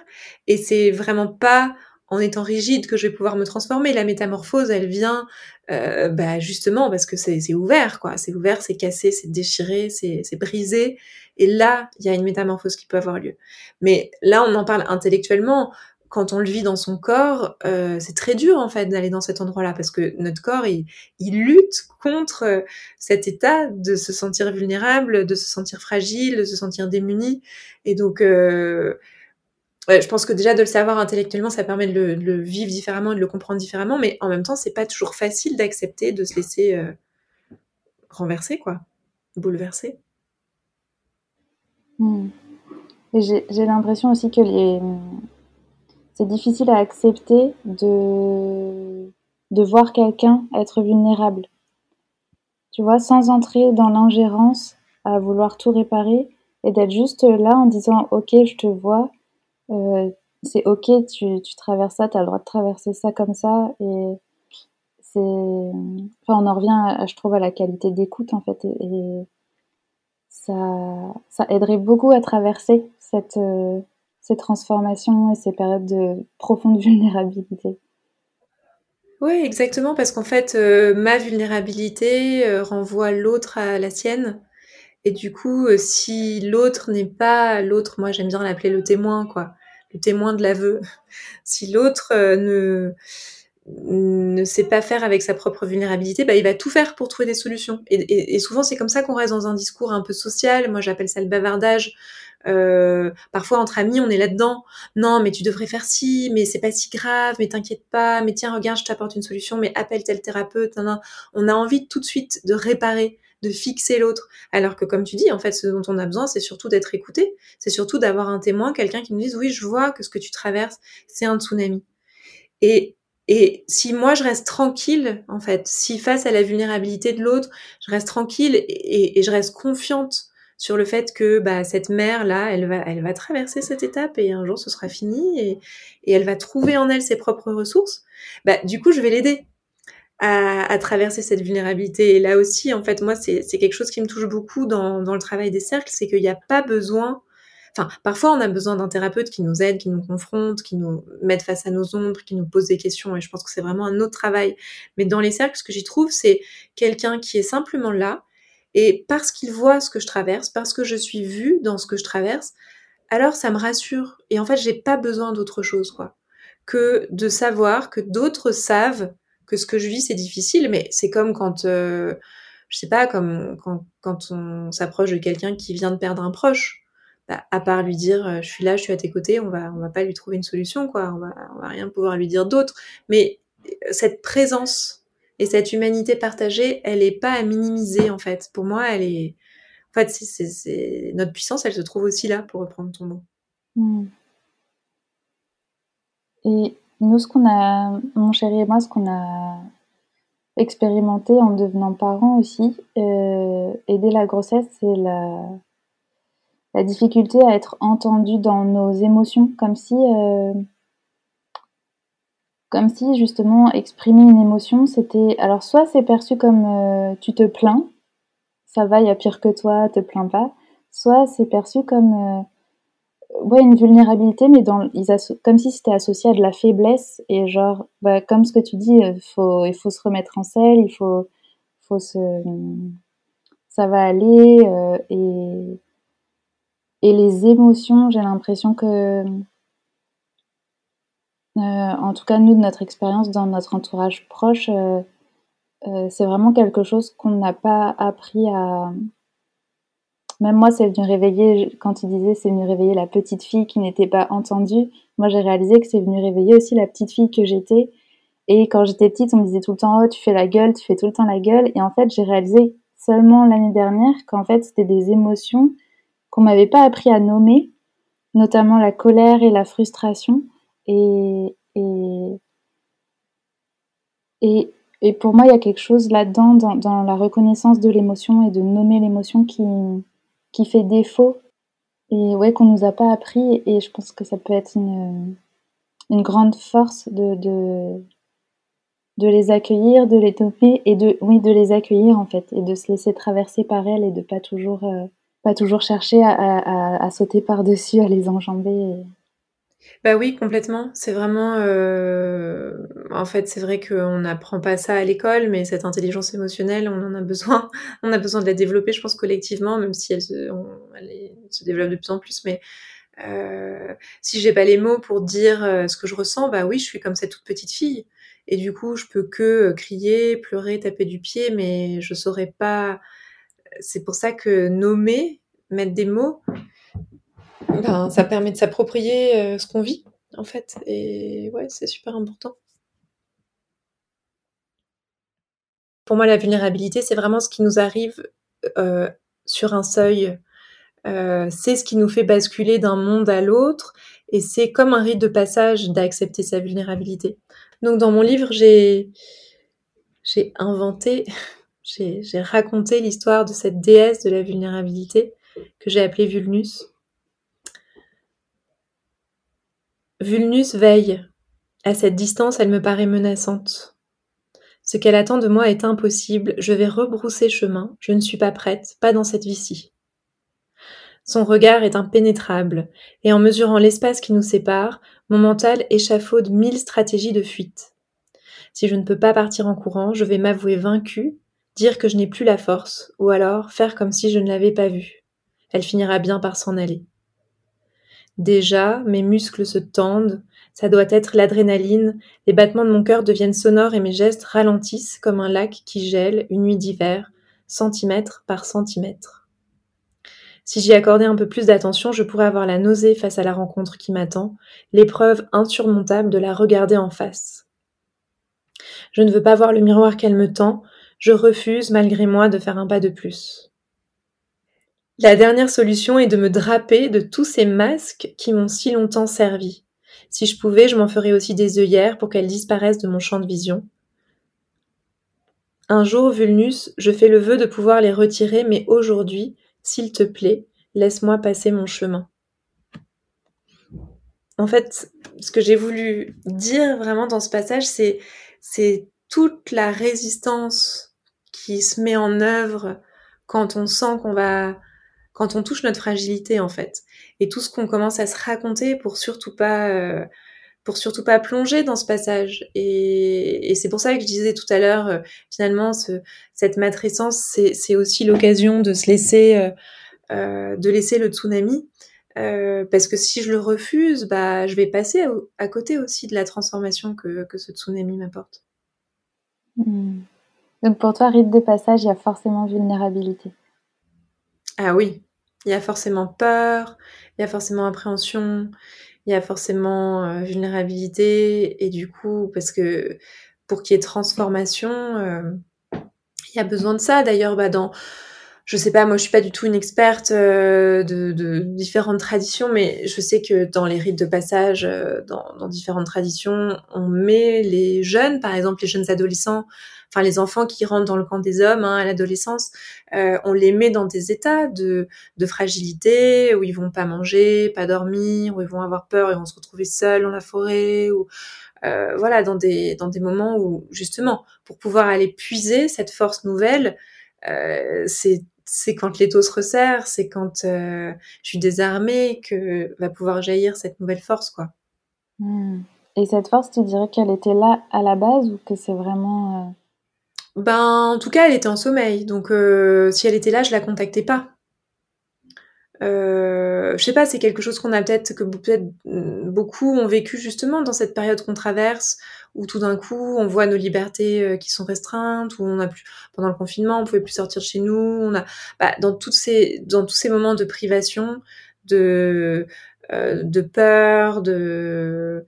Et c'est vraiment pas en étant rigide que je vais pouvoir me transformer. La métamorphose, elle vient euh, bah justement parce que c'est ouvert, quoi. C'est ouvert, c'est cassé, c'est déchiré, c'est brisé. Et là, il y a une métamorphose qui peut avoir lieu. Mais là, on en parle intellectuellement. Quand on le vit dans son corps, euh, c'est très dur en fait d'aller dans cet endroit-là parce que notre corps, il, il lutte contre euh, cet état de se sentir vulnérable, de se sentir fragile, de se sentir démuni. Et donc, euh, je pense que déjà de le savoir intellectuellement, ça permet de le, vivre différemment, de le comprendre différemment, mais en même temps, c'est pas toujours facile d'accepter de se laisser euh, renverser, quoi, bouleverser. Hmm. J'ai l'impression aussi que c'est difficile à accepter de, de voir quelqu'un être vulnérable. Tu vois, sans entrer dans l'ingérence à vouloir tout réparer et d'être juste là en disant Ok, je te vois, euh, c'est ok, tu, tu traverses ça, tu as le droit de traverser ça comme ça. Et c'est. Enfin, on en revient, je trouve, à la qualité d'écoute, en fait. Et, ça, ça aiderait beaucoup à traverser cette, euh, ces transformations et ces périodes de profonde vulnérabilité. Oui, exactement, parce qu'en fait, euh, ma vulnérabilité renvoie l'autre à la sienne. Et du coup, si l'autre n'est pas l'autre, moi j'aime bien l'appeler le témoin, quoi le témoin de l'aveu. Si l'autre euh, ne ne sait pas faire avec sa propre vulnérabilité, bah, il va tout faire pour trouver des solutions. Et, souvent, c'est comme ça qu'on reste dans un discours un peu social. Moi, j'appelle ça le bavardage. Euh, parfois, entre amis, on est là-dedans. Non, mais tu devrais faire ci, mais c'est pas si grave, mais t'inquiète pas, mais tiens, regarde, je t'apporte une solution, mais appelle tel thérapeute. On a envie tout de suite de réparer de fixer l'autre. Alors que comme tu dis, en fait, ce dont on a besoin, c'est surtout d'être écouté. C'est surtout d'avoir un témoin, quelqu'un qui nous dise, oui, je vois que ce que tu traverses, c'est un tsunami. Et, et si moi, je reste tranquille, en fait, si face à la vulnérabilité de l'autre, je reste tranquille et, je reste confiante sur le fait que bah, cette mère là, elle va, elle va traverser cette étape et un jour ce sera fini et, et elle va trouver en elle ses propres ressources. Bah, du coup, je vais l'aider à, traverser cette vulnérabilité. Et là aussi, en fait, moi, c'est quelque chose qui me touche beaucoup dans, dans le travail des cercles, c'est qu'il n'y a pas besoin. Enfin, parfois, on a besoin d'un thérapeute qui nous aide, qui nous confronte, qui nous mette face à nos ombres, qui nous pose des questions. Et je pense que c'est vraiment un autre travail. Mais dans les cercles, ce que j'y trouve, c'est quelqu'un qui est simplement là. Et parce qu'il voit ce que je traverse, parce que je suis vue dans ce que je traverse, alors ça me rassure. Et en fait, j'ai pas besoin d'autre chose, quoi, que de savoir que d'autres savent que ce que je vis c'est difficile, mais c'est comme quand, euh, je sais pas, comme quand, quand on s'approche de quelqu'un qui vient de perdre un proche. Bah, à part lui dire euh, je suis là, je suis à tes côtés, on va on va pas lui trouver une solution quoi, on va on va rien pouvoir lui dire d'autre. Mais euh, cette présence et cette humanité partagée, elle est pas à minimiser en fait. Pour moi, elle est en fait notre puissance, elle se trouve aussi là pour reprendre ton mot. Hmm. Et nous, ce qu'on a, mon chéri et moi, ce qu'on a expérimenté en devenant parents aussi, euh, aider la grossesse, c'est la, la difficulté à être entendu dans nos émotions, comme si, euh, comme si justement exprimer une émotion, c'était, alors soit c'est perçu comme euh, tu te plains, ça va, il y a pire que toi, te plains pas, soit c'est perçu comme ouais, une vulnérabilité, mais ils comme si c'était associé à de la faiblesse et genre, bah, comme ce que tu dis, euh, faut, il faut se remettre en selle, il faut, faut se, ça va aller euh, et et les émotions, j'ai l'impression que, euh, en tout cas nous de notre expérience dans notre entourage proche, c'est vraiment quelque chose qu'on n'a pas appris à même moi, c'est venu réveiller, quand il disait c'est venu réveiller la petite fille qui n'était pas entendue, moi j'ai réalisé que c'est venu réveiller aussi la petite fille que j'étais. Et quand j'étais petite, on me disait tout le temps, oh, tu fais la gueule, tu fais tout le temps la gueule. Et en fait, j'ai réalisé seulement l'année dernière qu'en fait, c'était des émotions qu'on m'avait pas appris à nommer, notamment la colère et la frustration. Et, et, et, pour moi, il y a quelque chose là-dedans, dans, dans la reconnaissance de l'émotion et de nommer l'émotion qui, qui fait défaut et ouais qu'on nous a pas appris et je pense que ça peut être une, une grande force de, de, de les accueillir, de les topper et de oui de les accueillir en fait et de se laisser traverser par elles et de pas toujours euh, pas toujours chercher à, à, à sauter par dessus, à les enjamber. Bah oui, complètement. C'est vraiment, euh, en fait, c'est vrai qu'on n'apprend pas ça à l'école, mais cette intelligence émotionnelle, on en a besoin. On a besoin de la développer, je pense, collectivement, même si elle se, développe de plus en plus. Mais euh, si j'ai pas les mots pour dire euh, ce que je ressens, bah oui, je suis comme cette toute petite fille. Et du coup, je peux que crier, pleurer, taper du pied, mais je saurais pas. C'est pour ça que nommer, mettre des mots, ben, ça permet de s'approprier ce qu'on vit, en fait. Et ouais, c'est super important. Pour moi, la vulnérabilité, c'est vraiment ce qui nous arrive sur un seuil. c'est ce qui nous fait basculer d'un monde à l'autre. Et c'est comme un rite de passage d'accepter sa vulnérabilité. Donc dans mon livre, j'ai j'ai inventé, j'ai raconté l'histoire de cette déesse de la vulnérabilité que j'ai appelée Vulnus. Vulnus veille. À cette distance, elle me paraît menaçante. Ce qu'elle attend de moi est impossible, je vais rebrousser chemin, je ne suis pas prête, pas dans cette vie-ci. Son regard est impénétrable, et en mesurant l'espace qui nous sépare, mon mental échafaude mille stratégies de fuite. Si je ne peux pas partir en courant, je vais m'avouer vaincue, dire que je n'ai plus la force, ou alors faire comme si je ne l'avais pas vue. Elle finira bien par s'en aller. Déjà, mes muscles se tendent, ça doit être l'adrénaline, les battements de mon cœur deviennent sonores et mes gestes ralentissent comme un lac qui gèle une nuit d'hiver, centimètre par centimètre. Si j'y accordais un peu plus d'attention, je pourrais avoir la nausée face à la rencontre qui m'attend, l'épreuve insurmontable de la regarder en face. Je ne veux pas voir le miroir qu'elle me tend, je refuse malgré moi de faire un pas de plus. La dernière solution est de me draper de tous ces masques qui m'ont si longtemps servi. Si je pouvais, je m'en ferais aussi des œillères pour qu'elles disparaissent de mon champ de vision. Un jour, Vulnus, je fais le vœu de pouvoir les retirer, mais aujourd'hui, s'il te plaît, laisse-moi passer mon chemin. En fait, ce que j'ai voulu dire vraiment dans ce passage, c'est, c'est toute la résistance qui se met en œuvre quand on sent qu'on va quand on touche notre fragilité en fait. Et tout ce qu'on commence à se raconter pour surtout pas euh, pour surtout pas plonger dans ce passage. Et, c'est pour ça que je disais tout à l'heure euh, finalement ce, cette matrescence c'est aussi l'occasion de se laisser euh, de laisser le tsunami. Parce que si je le refuse bah je vais passer à, côté aussi de la transformation que, que ce tsunami m'apporte. Hmm. donc pour toi rite de passage il y a forcément vulnérabilité. Ah oui il y a forcément peur, il y a forcément appréhension, il y a forcément euh, vulnérabilité. Et du coup, parce que pour qu'il y ait transformation, euh, il y a besoin de ça. D'ailleurs, bah, dans, je sais pas, moi je suis pas du tout une experte euh, de, différentes traditions, mais je sais que dans les rites de passage, dans différentes traditions, on met les jeunes, par exemple les jeunes adolescents, enfin les enfants qui rentrent dans le camp des hommes hein, à l'adolescence, euh, on les met dans des états de, de fragilité où ils vont pas manger, pas dormir, où ils vont avoir peur, ils vont se retrouver seuls dans la forêt, ou euh, voilà dans des dans des moments où justement pour pouvoir aller puiser cette force nouvelle, euh, c'est c'est quand l'étau se resserre, c'est quand euh, je suis désarmée que va pouvoir jaillir cette nouvelle force, quoi. Hmm. Et cette force, tu dirais qu'elle était là à la base ou que c'est vraiment ben, en tout cas, elle était en sommeil. Donc, euh, si elle était là, je la contactais pas. Euh, je sais pas, c'est quelque chose qu'on a peut-être que peut-être mm, beaucoup ont vécu justement dans cette période qu'on traverse, où tout d'un coup on voit nos libertés euh, qui sont restreintes, où on a plus pendant le confinement on pouvait plus sortir chez nous, on bah, dans tous ces moments de privation, de euh, de peur, de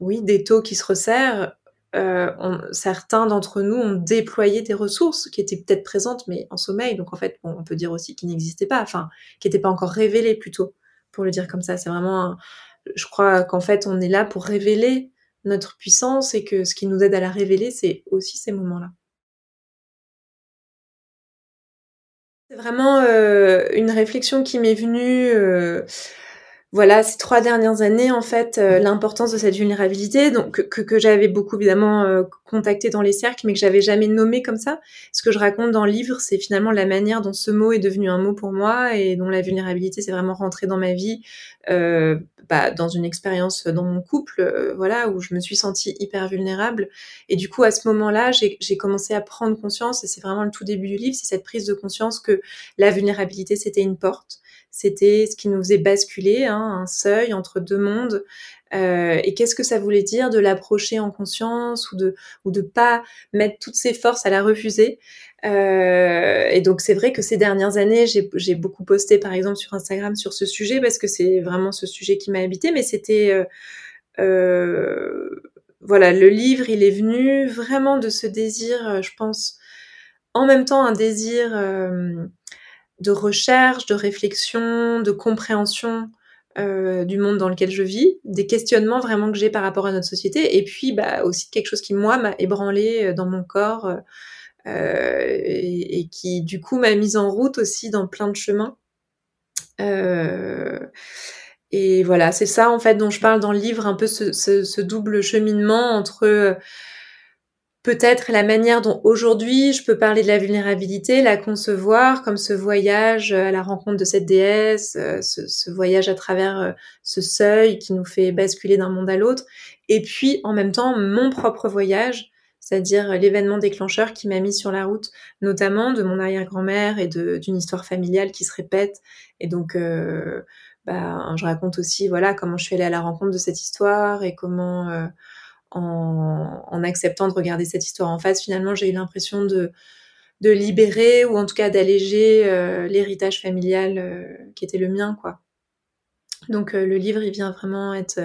oui, des taux qui se resserrent, euh, certains d'entre nous ont déployé des ressources qui étaient peut-être présentes, mais en sommeil. Donc en fait, on peut dire aussi qu'ils n'existaient pas, enfin, qui n'étaient pas encore révélées plutôt, pour le dire comme ça. C'est vraiment, je crois qu'en fait, on est là pour révéler notre puissance et que ce qui nous aide à la révéler, c'est aussi ces moments-là. C'est vraiment euh, une réflexion qui m'est venue. Euh, voilà, ces trois dernières années, en fait, euh, l'importance de cette vulnérabilité, donc que, que j'avais beaucoup évidemment euh, contacté dans les cercles, mais que j'avais jamais nommé comme ça. Ce que je raconte dans le livre, c'est finalement la manière dont ce mot est devenu un mot pour moi et dont la vulnérabilité s'est vraiment rentrée dans ma vie, euh, bah, dans une expérience dans mon couple, euh, voilà, où je me suis sentie hyper vulnérable. Et du coup, à ce moment-là, j'ai commencé à prendre conscience, et c'est vraiment le tout début du livre, c'est cette prise de conscience que la vulnérabilité, c'était une porte c'était ce qui nous faisait basculer, hein, un seuil entre deux mondes. Euh, et qu'est-ce que ça voulait dire de l'approcher en conscience ou de ou de pas mettre toutes ses forces à la refuser? Euh, et donc c'est vrai que ces dernières années, j'ai beaucoup posté par exemple sur Instagram sur ce sujet parce que c'est vraiment ce sujet qui m'a habité, mais c'était euh, euh, voilà, le livre, il est venu vraiment de ce désir, je pense, en même temps un désir de recherche, de réflexion, de compréhension du monde dans lequel je vis, des questionnements vraiment que j'ai par rapport à notre société, et puis bah, aussi quelque chose qui moi m'a ébranlé dans mon corps euh, et, qui du coup m'a mise en route aussi dans plein de chemins. Euh, et voilà, c'est ça en fait dont je parle dans le livre, un peu ce, double cheminement entre euh, peut-être la manière dont aujourd'hui je peux parler de la vulnérabilité, la concevoir comme ce voyage à la rencontre de cette déesse, ce, ce voyage à travers ce seuil qui nous fait basculer d'un monde à l'autre, et puis en même temps mon propre voyage c'est-à-dire l'événement déclencheur qui m'a mis sur la route, notamment de mon arrière-grand-mère et d'une histoire familiale qui se répète. Et donc, euh, bah, je raconte aussi voilà comment je suis allée à la rencontre de cette histoire et comment, euh, en, acceptant de regarder cette histoire en face, finalement, j'ai eu l'impression de, de libérer ou en tout cas d'alléger euh, l'héritage familial qui était le mien, quoi. Donc, le livre, il vient vraiment être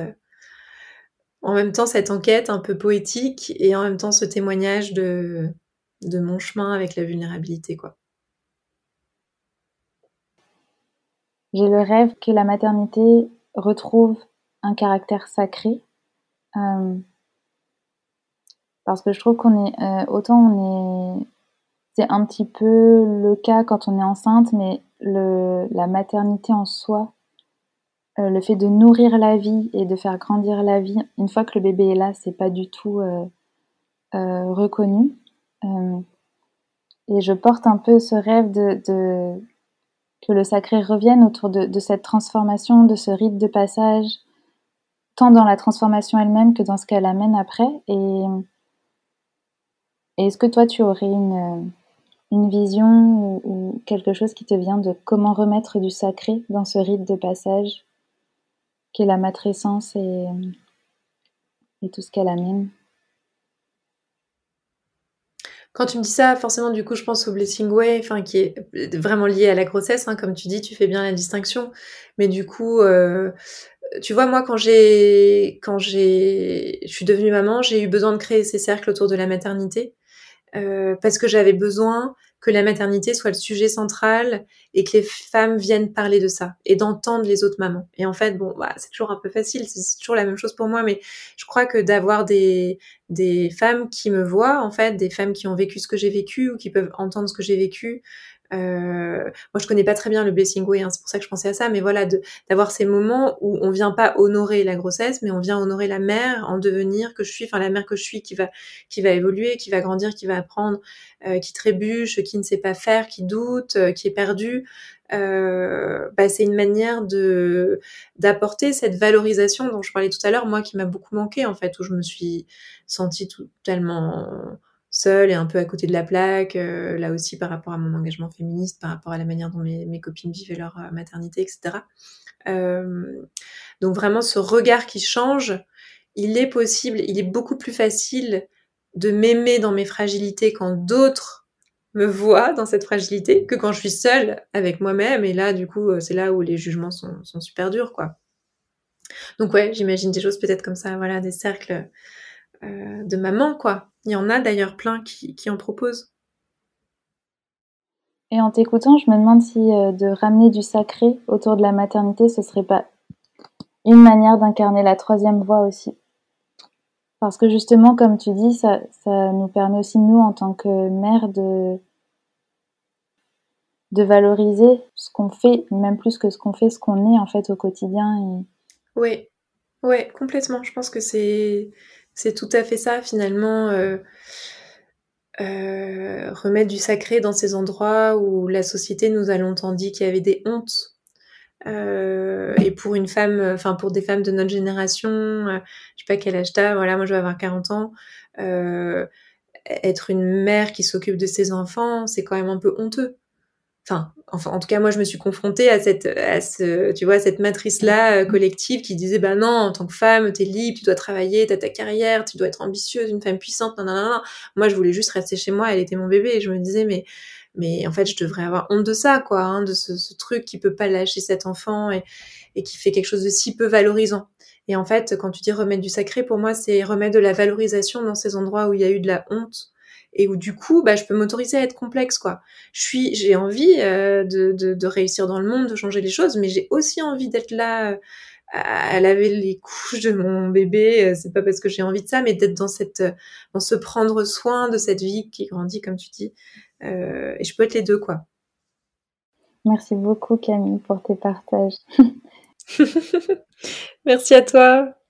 en même temps cette enquête un peu poétique et en même temps ce témoignage de, de mon chemin avec la vulnérabilité. quoi. J'ai le rêve que la maternité retrouve un caractère sacré. Euh, parce que je trouve qu'on est, euh, autant on est, c'est un petit peu le cas quand on est enceinte, mais le, la maternité en soi, euh, le fait de nourrir la vie et de faire grandir la vie, une fois que le bébé est là, c'est pas du tout euh, reconnu. et je porte un peu ce rêve de, que le sacré revienne autour de, cette transformation, de ce rite de passage, tant dans la transformation elle-même que dans ce qu'elle amène après. Et, est-ce que toi, tu aurais une, vision ou, quelque chose qui te vient de comment remettre du sacré dans ce rite de passage qui est la matrescence et, et tout ce qu'elle amène. Quand tu me dis ça, forcément, du coup, je pense au Blessing Way, qui est vraiment lié à la grossesse, hein, comme tu dis, tu fais bien la distinction. Mais du coup, euh, tu vois, moi, quand j'ai, quand j'ai, je suis devenue maman, j'ai eu besoin de créer ces cercles autour de la maternité, euh, parce que j'avais besoin que la maternité soit le sujet central et que les femmes viennent parler de ça et d'entendre les autres mamans. Et en fait, bon, bah, c'est toujours un peu facile, c'est toujours la même chose pour moi, mais je crois que d'avoir des, des femmes qui me voient, en fait, des femmes qui ont vécu ce que j'ai vécu ou qui peuvent entendre ce que j'ai vécu, euh, moi, je connais pas très bien le blessing way, hein, c'est pour ça que je pensais à ça, mais voilà, d'avoir ces moments où on vient pas honorer la grossesse, mais on vient honorer la mère en devenir que je suis, enfin la mère que je suis, qui va, qui va évoluer, qui va grandir, qui va apprendre, euh, qui trébuche, qui ne sait pas faire, qui doute, euh, qui est perdu. Euh, bah, c'est une manière de d'apporter cette valorisation dont je parlais tout à l'heure, moi qui m'a beaucoup manqué en fait, où je me suis sentie totalement seule et un peu à côté de la plaque, euh, là aussi par rapport à mon engagement féministe, par rapport à la manière dont mes, copines vivaient leur euh, maternité, etc. Euh, donc vraiment ce regard qui change, il est possible, il est beaucoup plus facile de m'aimer dans mes fragilités quand d'autres me voient dans cette fragilité que quand je suis seule avec moi-même. Et là, du coup, c'est là où les jugements sont, sont super durs, quoi. Donc ouais, j'imagine des choses peut-être comme ça, voilà, des cercles euh, de maman, quoi. Il y en a d'ailleurs plein qui, en proposent. Et en t'écoutant, je me demande si euh, de ramener du sacré autour de la maternité, ce serait pas une manière d'incarner la troisième voie aussi. Parce que justement, comme tu dis, ça, ça nous permet aussi, nous, en tant que mère, de, de valoriser ce qu'on fait, même plus que ce qu'on fait, ce qu'on est en fait au quotidien. Et... Oui, ouais, complètement. Je pense que c'est c'est tout à fait ça finalement. Euh, euh, remettre du sacré dans ces endroits où la société nous a longtemps dit qu'il y avait des hontes. Euh, et pour une femme, enfin pour des femmes de notre génération, je sais pas quel âge t'as, voilà, moi je vais avoir 40 ans, être une mère qui s'occupe de ses enfants, c'est quand même un peu honteux. Enfin, enfin, en tout cas, moi, je me suis confrontée à cette, à ce, tu vois, cette matrice-là euh, collective qui disait, bah non, en tant que femme, t'es libre, tu dois travailler, t'as ta carrière, tu dois être ambitieuse, une femme puissante, non, non, non. Moi, je voulais juste rester chez moi, elle était mon bébé, et je me disais, mais, mais en fait, je devrais avoir honte de ça, quoi, hein, de ce, ce, truc qui peut pas lâcher cet enfant et, et qui fait quelque chose de si peu valorisant. Et en fait, quand tu dis remettre du sacré, pour moi, c'est remettre de la valorisation dans ces endroits où il y a eu de la honte et où du coup, bah, je peux m'autoriser à être complexe, quoi. Je suis, j'ai envie euh, de, de, de, réussir dans le monde, de changer les choses, mais j'ai aussi envie d'être là euh, à, laver les couches de mon bébé. Euh, c'est pas parce que j'ai envie de ça, mais d'être dans cette, dans ce prendre soin de cette vie qui grandit, comme tu dis. Euh, et je peux être les deux, quoi. Merci beaucoup, Camille, pour tes partages. Merci à toi.